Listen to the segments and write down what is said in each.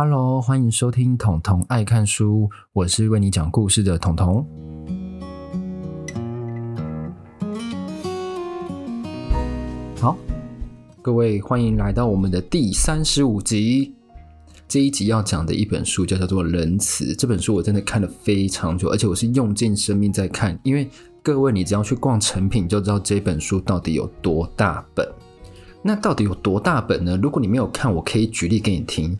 Hello，欢迎收听彤彤爱看书，我是为你讲故事的彤彤。好，各位欢迎来到我们的第三十五集。这一集要讲的一本书叫做《仁慈》。这本书我真的看了非常久，而且我是用尽生命在看。因为各位，你只要去逛成品，就知道这本书到底有多大本。那到底有多大本呢？如果你没有看，我可以举例给你听。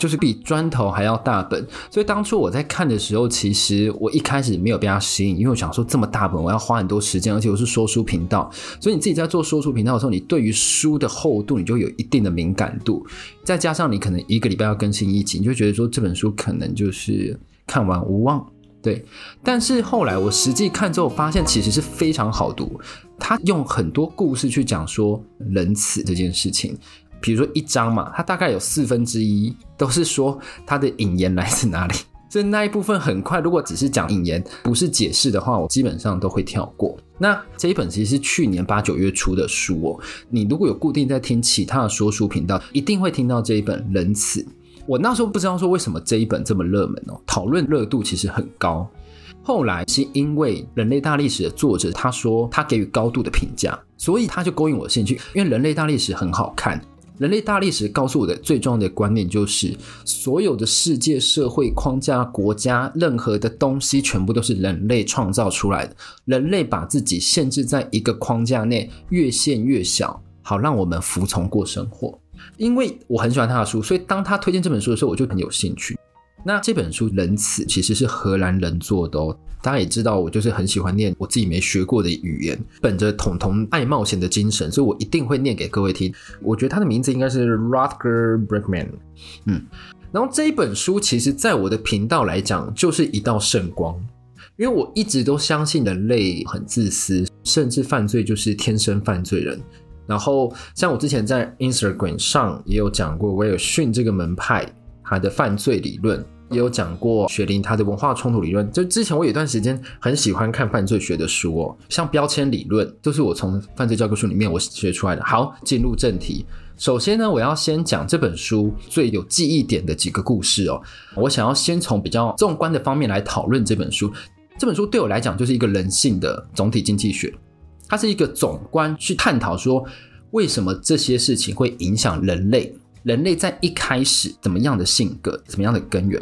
就是比砖头还要大本，所以当初我在看的时候，其实我一开始没有被它吸引，因为我想说这么大本，我要花很多时间，而且我是说书频道，所以你自己在做说书频道的时候，你对于书的厚度，你就有一定的敏感度，再加上你可能一个礼拜要更新一集，你就觉得说这本书可能就是看完无望，对。但是后来我实际看之后，发现其实是非常好读，他用很多故事去讲说仁慈这件事情。比如说一章嘛，它大概有四分之一都是说它的引言来自哪里，所以那一部分很快。如果只是讲引言，不是解释的话，我基本上都会跳过。那这一本其实是去年八九月出的书哦。你如果有固定在听其他的说书频道，一定会听到这一本《仁慈》。我那时候不知道说为什么这一本这么热门哦，讨论热度其实很高。后来是因为《人类大历史》的作者他说他给予高度的评价，所以他就勾引我的兴趣，因为《人类大历史》很好看。人类大历史告诉我的最重要的观念就是，所有的世界、社会框架、国家，任何的东西，全部都是人类创造出来的。人类把自己限制在一个框架内，越限越小，好让我们服从过生活。因为我很喜欢他的书，所以当他推荐这本书的时候，我就很有兴趣。那这本书《仁慈》其实是荷兰人做的哦。大家也知道，我就是很喜欢念我自己没学过的语言，本着统统爱冒险的精神，所以我一定会念给各位听。我觉得他的名字应该是 Rutger Bregman。嗯，然后这一本书其实在我的频道来讲就是一道圣光，因为我一直都相信人类很自私，甚至犯罪就是天生犯罪人。然后像我之前在 Instagram 上也有讲过，威尔逊这个门派。他的犯罪理论也有讲过，雪梨他的文化冲突理论。就之前我有一段时间很喜欢看犯罪学的书哦，像标签理论都是我从犯罪教科书里面我学出来的。好，进入正题。首先呢，我要先讲这本书最有记忆点的几个故事哦。我想要先从比较纵观的方面来讨论这本书。这本书对我来讲就是一个人性的总体经济学，它是一个总观去探讨说为什么这些事情会影响人类。人类在一开始怎么样的性格，怎么样的根源？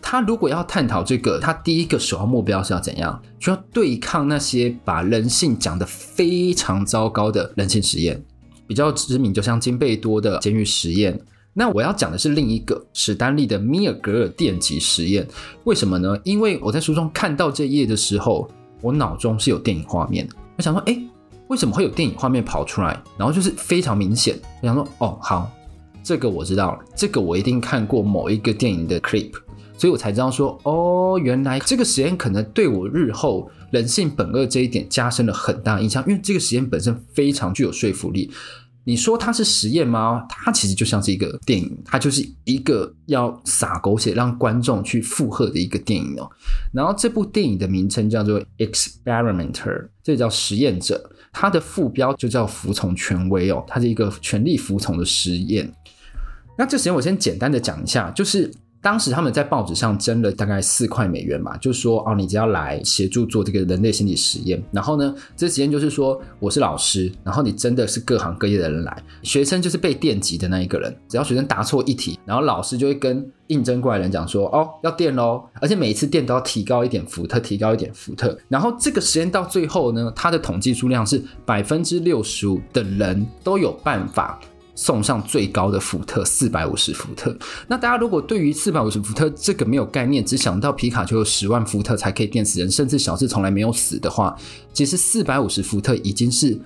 他如果要探讨这个，他第一个首要目标是要怎样？就要对抗那些把人性讲得非常糟糕的人性实验。比较知名，就像金贝多的监狱实验。那我要讲的是另一个史丹利的米尔格尔电极实验。为什么呢？因为我在书中看到这页的时候，我脑中是有电影画面。我想说，诶，为什么会有电影画面跑出来？然后就是非常明显。我想说，哦，好。这个我知道，这个我一定看过某一个电影的 clip，所以我才知道说，哦，原来这个实验可能对我日后人性本恶这一点加深了很大印象，因为这个实验本身非常具有说服力。你说它是实验吗？它其实就像是一个电影，它就是一个要撒狗血让观众去附和的一个电影哦。然后这部电影的名称叫做 Experimenter，这叫实验者。它的副标就叫服从权威哦，它是一个权力服从的实验。那这实验我先简单的讲一下，就是。当时他们在报纸上征了大概四块美元吧，就是说哦，你只要来协助做这个人类心理实验。然后呢，这实验就是说我是老师，然后你真的是各行各业的人来，学生就是被电击的那一个人。只要学生答错一题，然后老师就会跟应征过来人讲说哦，要电喽，而且每一次电都要提高一点伏特，提高一点伏特。然后这个实验到最后呢，它的统计数量是百分之六十五的人都有办法。送上最高的伏特四百五十伏特。那大家如果对于四百五十伏特这个没有概念，只想到皮卡丘有十万伏特才可以电死人，甚至小智从来没有死的话，其实四百五十伏特已经是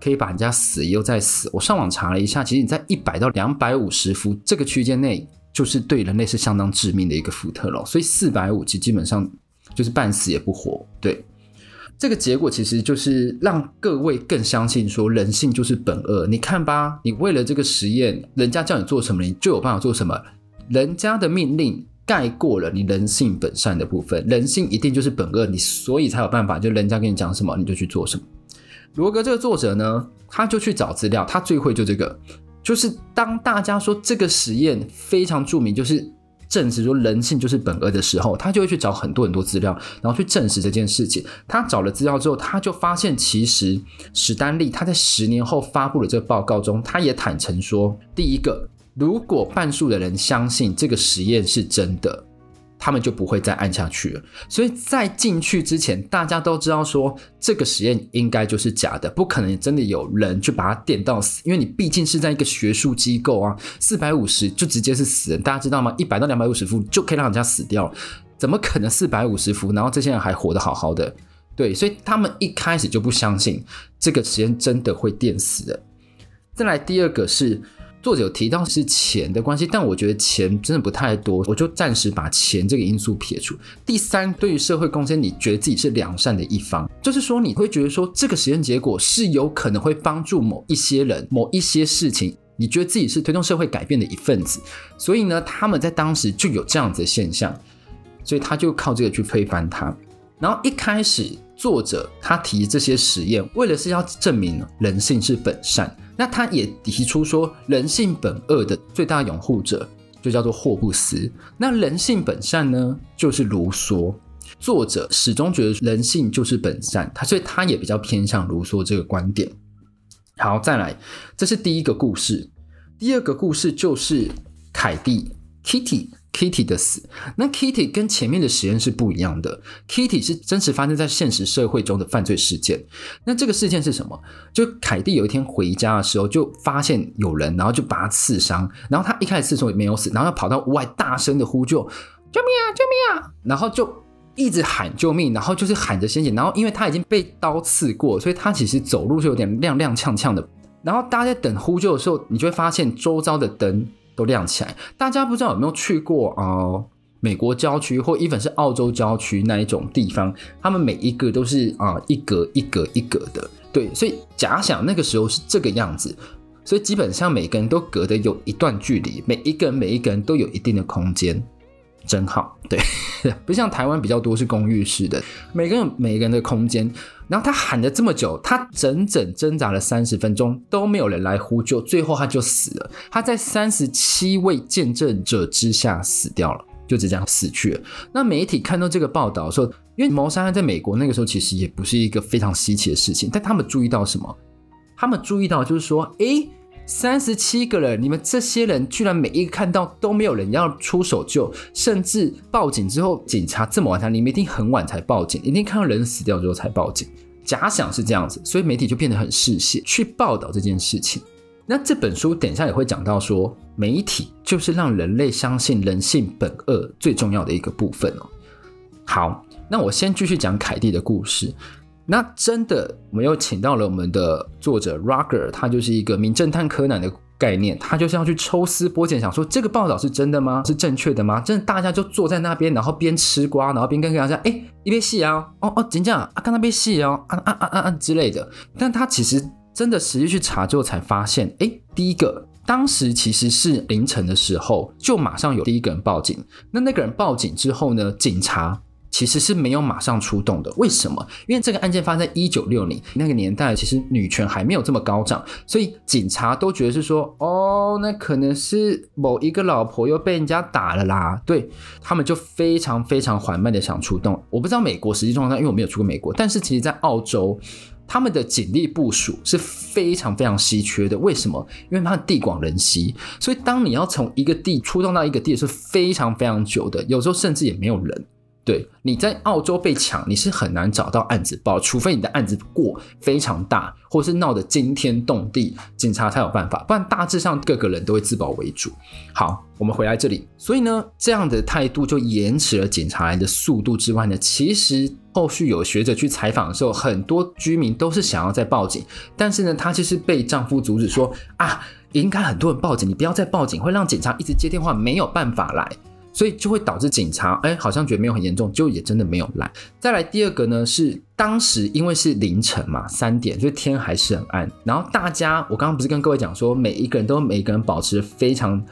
可以把人家死又再死。我上网查了一下，其实你在一百到两百五十伏这个区间内，就是对人类是相当致命的一个伏特了。所以四百五其实基本上就是半死也不活，对。这个结果其实就是让各位更相信说人性就是本恶。你看吧，你为了这个实验，人家叫你做什么，你就有办法做什么。人家的命令盖过了你人性本善的部分，人性一定就是本恶，你所以才有办法，就人家跟你讲什么你就去做什么。罗格这个作者呢，他就去找资料，他最会就这个，就是当大家说这个实验非常著名，就是证实说人性就是本恶的时候，他就会去找很多很多资料，然后去证实这件事情。他找了资料之后，他就发现其实史丹利他在十年后发布的这个报告中，他也坦诚说，第一个，如果半数的人相信这个实验是真的。他们就不会再按下去了。所以在进去之前，大家都知道说这个实验应该就是假的，不可能真的有人去把它电到死，因为你毕竟是在一个学术机构啊，四百五十就直接是死人，大家知道吗？一百到两百五十伏就可以让人家死掉，怎么可能四百五十伏，然后这些人还活得好好的？对，所以他们一开始就不相信这个实验真的会电死的。再来第二个是。作者有提到是钱的关系，但我觉得钱真的不太多，我就暂时把钱这个因素撇除。第三，对于社会贡献，你觉得自己是良善的一方，就是说你会觉得说这个实验结果是有可能会帮助某一些人、某一些事情，你觉得自己是推动社会改变的一份子，所以呢，他们在当时就有这样子的现象，所以他就靠这个去推翻它。然后一开始作者他提这些实验，为了是要证明人性是本善。那他也提出说，人性本恶的最大拥护者就叫做霍布斯。那人性本善呢，就是卢梭。作者始终觉得人性就是本善，他所以他也比较偏向卢梭这个观点。好，再来，这是第一个故事。第二个故事就是凯蒂 Kitty。Kitty 的死，那 Kitty 跟前面的实验是不一样的。Kitty 是真实发生在现实社会中的犯罪事件。那这个事件是什么？就凯蒂有一天回家的时候，就发现有人，然后就把他刺伤。然后他一开始刺中也没有死，然后他跑到屋外大声的呼救：“救命啊！救命啊！”然后就一直喊救命，然后就是喊着鲜血。然后因为他已经被刀刺过，所以他其实走路是有点踉踉跄跄的。然后大家在等呼救的时候，你就会发现周遭的灯。都亮起来，大家不知道有没有去过啊、美国郊区或 even 是澳洲郊区那一种地方，他们每一个都是啊、一格一格一格的，对，所以假想那个时候是这个样子，所以基本上每个人都隔的有一段距离，每一个人每一个人都有一定的空间。真好，对，不像台湾比较多是公寓式的，每个人每个人的空间。然后他喊了这么久，他整整挣扎了三十分钟都没有人来呼救，最后他就死了。他在三十七位见证者之下死掉了，就这样死去了。那媒体看到这个报道说，因为谋杀案在美国那个时候其实也不是一个非常稀奇的事情，但他们注意到什么？他们注意到就是说，诶。三十七个人，你们这些人居然每一个看到都没有人要出手救，甚至报警之后，警察这么晚才，你们一定很晚才报警，一定看到人死掉之后才报警。假想是这样子，所以媒体就变得很嗜血去报道这件事情。那这本书等一下也会讲到说，媒体就是让人类相信人性本恶最重要的一个部分哦。好，那我先继续讲凯蒂的故事。那真的，我们又请到了我们的作者 Roger，他就是一个名侦探柯南的概念，他就是要去抽丝剥茧，想说这个报道是真的吗？是正确的吗？真的，大家就坐在那边，然后边吃瓜，然后边跟大家讲，哎，一边戏啊，哦哦，真假啊，看那边戏哦，啊啊啊啊啊之类的。但他其实真的实际去查之后才发现，哎，第一个，当时其实是凌晨的时候，就马上有第一个人报警。那那个人报警之后呢，警察。其实是没有马上出动的，为什么？因为这个案件发生在一九六零那个年代，其实女权还没有这么高涨，所以警察都觉得是说，哦，那可能是某一个老婆又被人家打了啦，对，他们就非常非常缓慢的想出动。我不知道美国实际状况，因为我没有去过美国，但是其实在澳洲，他们的警力部署是非常非常稀缺的。为什么？因为它地广人稀，所以当你要从一个地出动到一个地是非常非常久的，有时候甚至也没有人。对，你在澳洲被抢，你是很难找到案子报，除非你的案子过非常大，或是闹得惊天动地，警察才有办法，不然大致上各个人都会自保为主。好，我们回来这里，所以呢，这样的态度就延迟了警察来的速度之外呢，其实后续有学者去采访的时候，很多居民都是想要再报警，但是呢，她就是被丈夫阻止说啊，应该很多人报警，你不要再报警，会让警察一直接电话，没有办法来。所以就会导致警察，哎，好像觉得没有很严重，就也真的没有来。再来第二个呢，是当时因为是凌晨嘛，三点，所以天还是很暗。然后大家，我刚刚不是跟各位讲说，每一个人都每一个人保持非常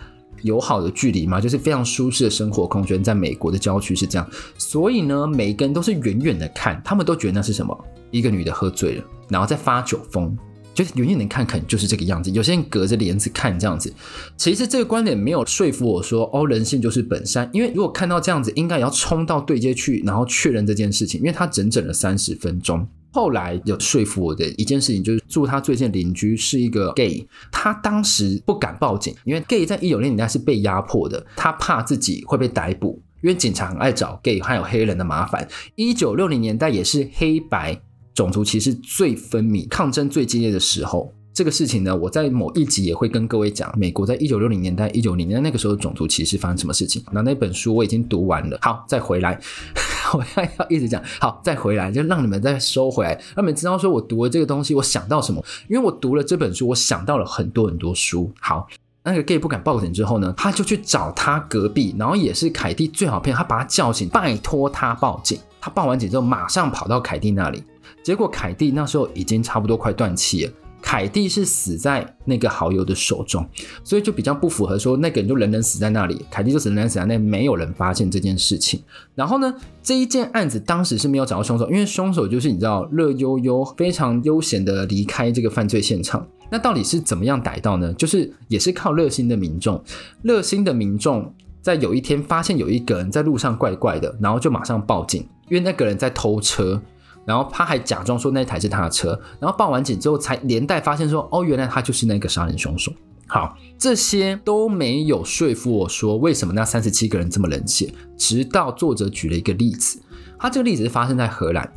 友好的距离嘛，就是非常舒适的生活空间，在美国的郊区是这样。所以呢，每一个人都是远远的看，他们都觉得那是什么？一个女的喝醉了，然后在发酒疯。就是远远的看，可能就是这个样子。有些人隔着帘子看这样子，其实这个观点没有说服我说，哦，人性就是本善。因为如果看到这样子，应该也要冲到对街去，然后确认这件事情。因为他整整了三十分钟。后来有说服我的一件事情，就是住他最近邻居是一个 gay，他当时不敢报警，因为 gay 在一九六零年代是被压迫的，他怕自己会被逮捕，因为警察很爱找 gay 还有黑人的麻烦。一九六零年代也是黑白种族歧视最分明、抗争最激烈的时候。这个事情呢，我在某一集也会跟各位讲，美国在一九六零年代、一九零年代那个时候种族歧视发生什么事情。那那本书我已经读完了，好，再回来，我要要一直讲，好，再回来，就让你们再收回来，让你们知道说我读了这个东西，我想到什么。因为我读了这本书，我想到了很多很多书。好，那个 gay 不敢报警之后呢，他就去找他隔壁，然后也是凯蒂最好骗，他把他叫醒，拜托他报警。他报完警之后，马上跑到凯蒂那里，结果凯蒂那时候已经差不多快断气了。凯蒂是死在那个好友的手中，所以就比较不符合说那个人就人人死在那里，凯蒂就人人死在那里，没有人发现这件事情。然后呢，这一件案子当时是没有找到凶手，因为凶手就是你知道乐悠悠非常悠闲的离开这个犯罪现场。那到底是怎么样逮到呢？就是也是靠热心的民众，热心的民众在有一天发现有一个人在路上怪怪的，然后就马上报警，因为那个人在偷车。然后他还假装说那台是他的车，然后报完警之后才连带发现说，哦，原来他就是那个杀人凶手。好，这些都没有说服我说为什么那三十七个人这么冷血。直到作者举了一个例子，他这个例子是发生在荷兰，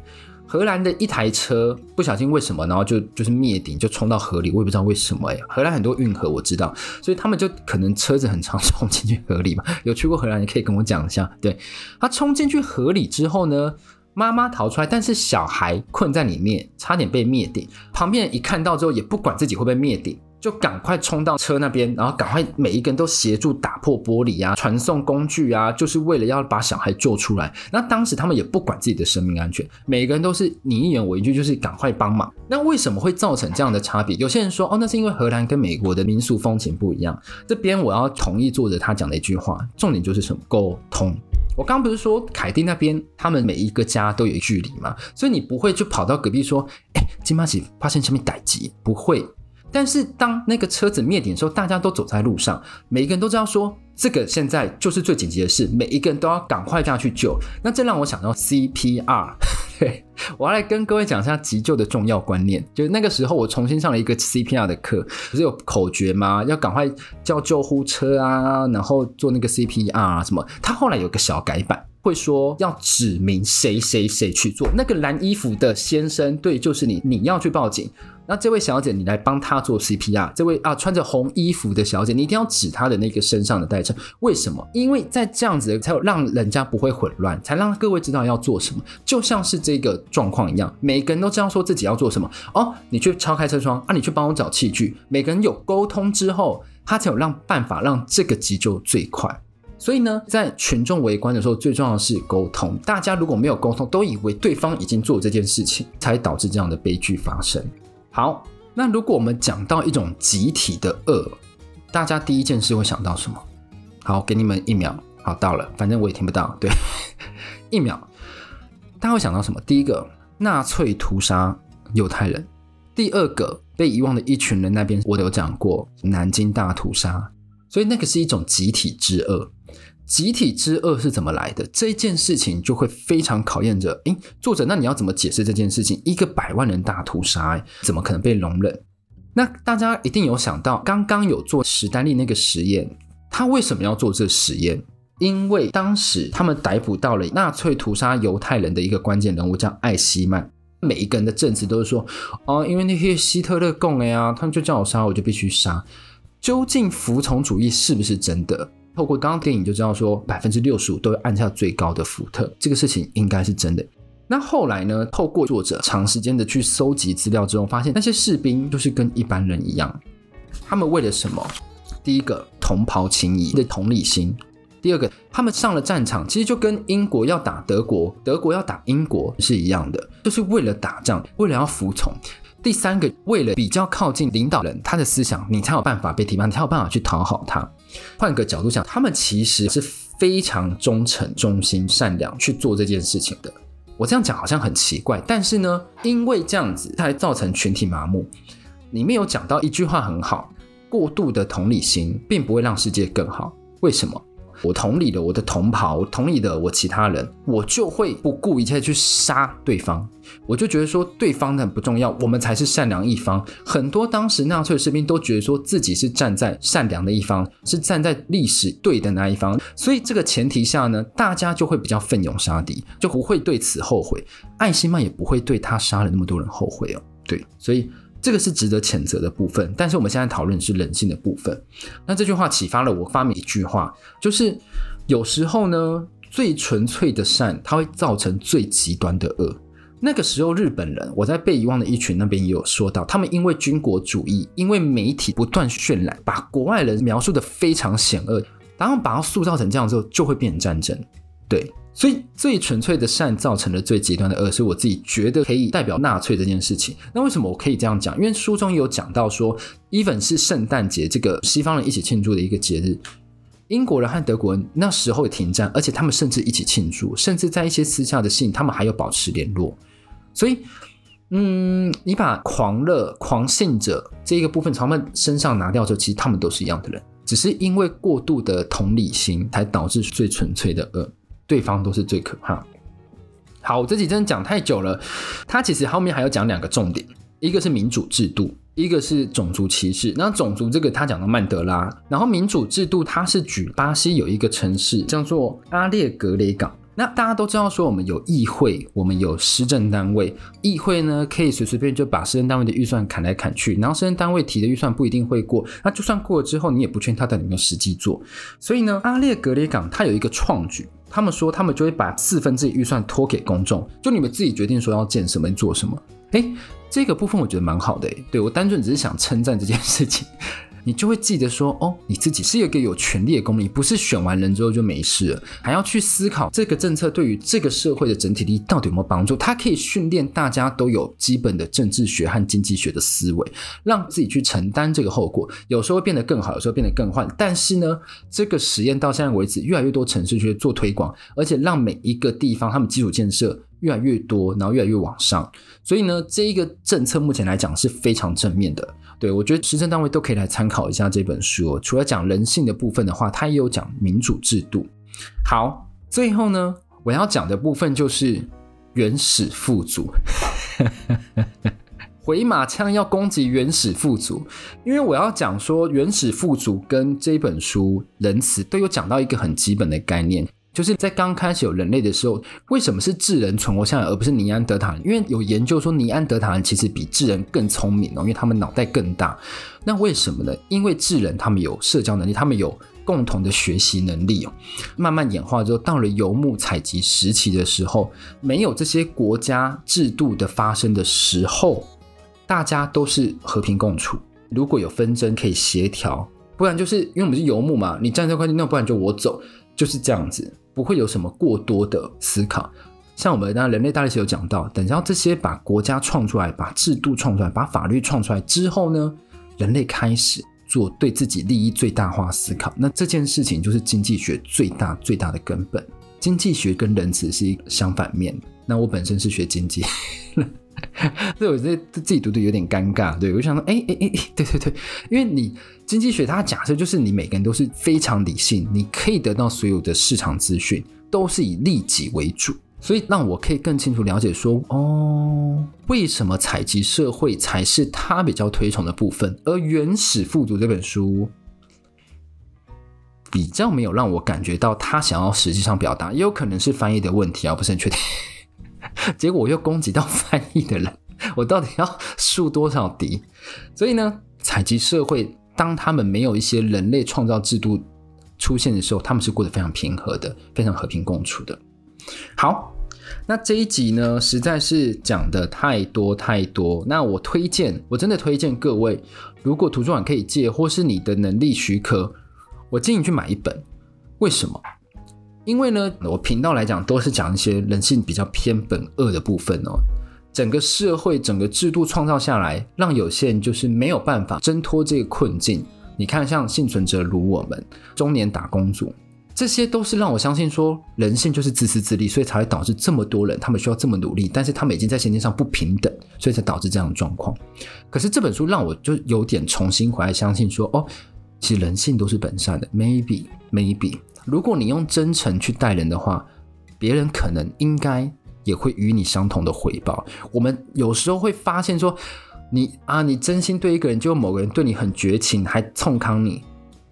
荷兰的一台车不小心为什么，然后就就是灭顶就冲到河里，我也不知道为什么哎。荷兰很多运河我知道，所以他们就可能车子很常冲进去河里嘛。有去过荷兰，你可以跟我讲一下。对，他冲进去河里之后呢？妈妈逃出来，但是小孩困在里面，差点被灭顶。旁边人一看到之后，也不管自己会被灭顶，就赶快冲到车那边，然后赶快每一个人都协助打破玻璃啊，传送工具啊，就是为了要把小孩救出来。那当时他们也不管自己的生命安全，每个人都是你一言我一句，就是赶快帮忙。那为什么会造成这样的差别？有些人说，哦，那是因为荷兰跟美国的民俗风情不一样。这边我要同意作者他讲的一句话，重点就是什么？沟通。我刚不是说凯蒂那边，他们每一个家都有距离嘛，所以你不会就跑到隔壁说，哎，金马喜发现什么代志？不会。但是当那个车子灭顶的时候，大家都走在路上，每一个人都知道说，这个现在就是最紧急的事，每一个人都要赶快这样去救。那这让我想到 CPR。对，我要来跟各位讲一下急救的重要观念。就那个时候，我重新上了一个 CPR 的课，不是有口诀吗？要赶快叫救护车啊，然后做那个 CPR 啊什么。他后来有个小改版，会说要指明谁谁谁去做。那个蓝衣服的先生，对，就是你，你要去报警。那这位小姐，你来帮她做 CPR。这位啊，穿着红衣服的小姐，你一定要指她的那个身上的代称。为什么？因为在这样子才有让人家不会混乱，才让各位知道要做什么。就像是这个状况一样，每个人都知道说自己要做什么。哦，你去敲开车窗啊，你去帮我找器具。每个人有沟通之后，他才有让办法让这个急救最快。所以呢，在群众围观的时候，最重要的是沟通。大家如果没有沟通，都以为对方已经做这件事情，才导致这样的悲剧发生。好，那如果我们讲到一种集体的恶，大家第一件事会想到什么？好，给你们一秒。好，到了，反正我也听不到。对，一秒，大家会想到什么？第一个，纳粹屠杀犹太人；第二个，被遗忘的一群人。那边我有讲过，南京大屠杀。所以那个是一种集体之恶。集体之恶是怎么来的？这件事情就会非常考验着，诶，作者，那你要怎么解释这件事情？一个百万人大屠杀，怎么可能被容忍？那大家一定有想到，刚刚有做史丹利那个实验，他为什么要做这实验？因为当时他们逮捕到了纳粹屠杀犹太人的一个关键人物，叫艾希曼。每一个人的证词都是说，哦，因为那些希特勒供的呀，他们就叫我杀，我就必须杀。究竟服从主义是不是真的？透过刚刚电影就知道，说百分之六十五都会按下最高的福特，这个事情应该是真的。那后来呢？透过作者长时间的去搜集资料之后，发现那些士兵就是跟一般人一样，他们为了什么？第一个，同袍情谊的同理心；第二个，他们上了战场，其实就跟英国要打德国，德国要打英国是一样的，就是为了打仗，为了要服从。第三个，为了比较靠近领导人，他的思想，你才有办法被提拔，你才有办法去讨好他。换个角度想，他们其实是非常忠诚、忠心、善良去做这件事情的。我这样讲好像很奇怪，但是呢，因为这样子才造成群体麻木。里面有讲到一句话很好：过度的同理心并不会让世界更好。为什么？我同理了我的同袍，我同理了我其他人，我就会不顾一切去杀对方。我就觉得说对方很不重要，我们才是善良一方。很多当时纳粹士兵都觉得说自己是站在善良的一方，是站在历史对的那一方。所以这个前提下呢，大家就会比较奋勇杀敌，就不会对此后悔。艾希曼也不会对他杀了那么多人后悔哦。对，所以。这个是值得谴责的部分，但是我们现在讨论是人性的部分。那这句话启发了我发明一句话，就是有时候呢，最纯粹的善，它会造成最极端的恶。那个时候，日本人我在被遗忘的一群那边也有说到，他们因为军国主义，因为媒体不断渲染，把国外人描述得非常险恶，然后把它塑造成这样之后，就会变成战争。对。所以最纯粹的善造成了最极端的恶，是我自己觉得可以代表纳粹这件事情。那为什么我可以这样讲？因为书中有讲到说，even 是圣诞节这个西方人一起庆祝的一个节日，英国人和德国人那时候也停战，而且他们甚至一起庆祝，甚至在一些私下的信，他们还有保持联络。所以，嗯，你把狂热、狂信者这一个部分从他们身上拿掉之后，其实他们都是一样的人，只是因为过度的同理心，才导致最纯粹的恶。对方都是最可怕。好，我这集真的讲太久了。他其实后面还有讲两个重点，一个是民主制度，一个是种族歧视。那种族这个他讲到曼德拉，然后民主制度他是举巴西有一个城市叫做阿列格雷港。那大家都知道说我们有议会，我们有施政单位，议会呢可以随随便便就把施政单位的预算砍来砍去，然后施政单位提的预算不一定会过，那就算过了之后，你也不确定他到底有没有实际做。所以呢，阿列格雷港它有一个创举。他们说，他们就会把四分之一预算托给公众，就你们自己决定说要建什么、做什么。哎，这个部分我觉得蛮好的。诶，对，我单纯只是想称赞这件事情。你就会记得说，哦，你自己是一个有权力的公民，不是选完人之后就没事了，还要去思考这个政策对于这个社会的整体利益到底有没有帮助。它可以训练大家都有基本的政治学和经济学的思维，让自己去承担这个后果。有时候会变得更好，有时候变得更坏。但是呢，这个实验到现在为止，越来越多城市去做推广，而且让每一个地方他们基础建设越来越多，然后越来越往上。所以呢，这一个政策目前来讲是非常正面的。对，我觉得施政单位都可以来参考一下这本书。除了讲人性的部分的话，它也有讲民主制度。好，最后呢，我要讲的部分就是原始富族。回马枪要攻击原始富族，因为我要讲说，原始富族跟这本书《仁慈》都有讲到一个很基本的概念。就是在刚开始有人类的时候，为什么是智人存活下来，而不是尼安德塔人？因为有研究说，尼安德塔人其实比智人更聪明哦，因为他们脑袋更大。那为什么呢？因为智人他们有社交能力，他们有共同的学习能力哦。慢慢演化之后，到了游牧采集时期的时候，没有这些国家制度的发生的时候，大家都是和平共处。如果有纷争，可以协调，不然就是因为我们是游牧嘛，你站这块地，那不然就我走，就是这样子。不会有什么过多的思考，像我们那人类大历史有讲到，等到这些把国家创出来、把制度创出来、把法律创出来之后呢，人类开始做对自己利益最大化思考。那这件事情就是经济学最大最大的根本。经济学跟仁慈是一个相反面。那我本身是学经济。所以我觉得自己读的有点尴尬，对，我就想说，哎哎哎，对对对，因为你经济学它假设就是你每个人都是非常理性，你可以得到所有的市场资讯都是以利己为主，所以让我可以更清楚了解说，哦，为什么采集社会才是他比较推崇的部分，而《原始富族》这本书比较没有让我感觉到他想要实际上表达，也有可能是翻译的问题啊，不是很确定。结果我又攻击到翻译的人，我到底要树多少敌？所以呢，采集社会当他们没有一些人类创造制度出现的时候，他们是过得非常平和的，非常和平共处的。好，那这一集呢，实在是讲的太多太多。那我推荐，我真的推荐各位，如果图书馆可以借，或是你的能力许可，我建议你去买一本。为什么？因为呢，我频道来讲都是讲一些人性比较偏本恶的部分哦。整个社会、整个制度创造下来，让有些人就是没有办法挣脱这个困境。你看，像幸存者如我们中年打工族，这些都是让我相信说，人性就是自私自利，所以才会导致这么多人他们需要这么努力，但是他们已经在先天上不平等，所以才导致这样的状况。可是这本书让我就有点重新回来相信说，哦，其实人性都是本善的。Maybe maybe，如果你用真诚去待人的话，别人可能应该也会与你相同的回报。我们有时候会发现说，你啊，你真心对一个人，就某个人对你很绝情，还冲康你。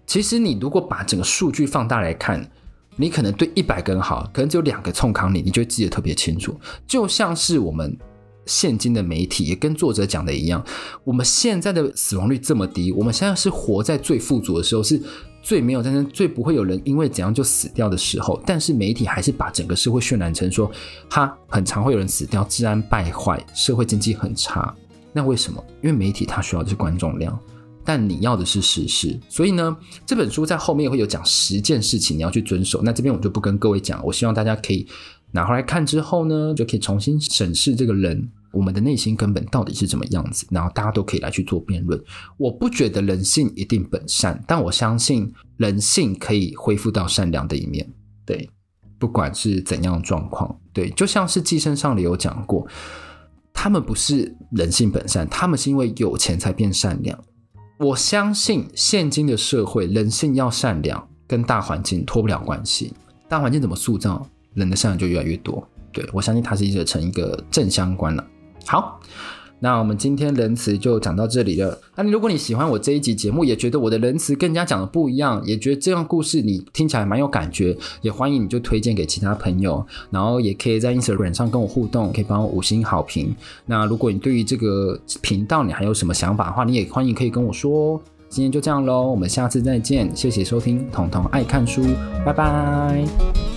其实你如果把整个数据放大来看，你可能对一百个人好，可能只有两个冲康你，你就记得特别清楚。就像是我们现今的媒体也跟作者讲的一样，我们现在的死亡率这么低，我们现在是活在最富足的时候，是最没有战争、最不会有人因为怎样就死掉的时候。但是媒体还是把整个社会渲染成说，哈，很常会有人死掉，治安败坏，社会经济很差。那为什么？因为媒体它需要的是观众量。但你要的是事实，所以呢，这本书在后面会有讲十件事情你要去遵守。那这边我就不跟各位讲，我希望大家可以拿回来看之后呢，就可以重新审视这个人，我们的内心根本到底是怎么样子，然后大家都可以来去做辩论。我不觉得人性一定本善，但我相信人性可以恢复到善良的一面。对，不管是怎样状况，对，就像是寄生上里有讲过，他们不是人性本善，他们是因为有钱才变善良。我相信现今的社会，人性要善良，跟大环境脱不了关系。大环境怎么塑造，人的善良就越来越多。对，我相信它是一个成一个正相关了。好。那我们今天仁慈就讲到这里了。那如果你喜欢我这一集节目，也觉得我的仁慈跟人家讲的不一样，也觉得这样故事你听起来蛮有感觉，也欢迎你就推荐给其他朋友，然后也可以在 Instagram 上跟我互动，可以帮我五星好评。那如果你对于这个频道你还有什么想法的话，你也欢迎可以跟我说。今天就这样喽，我们下次再见，谢谢收听，彤彤爱看书，拜拜。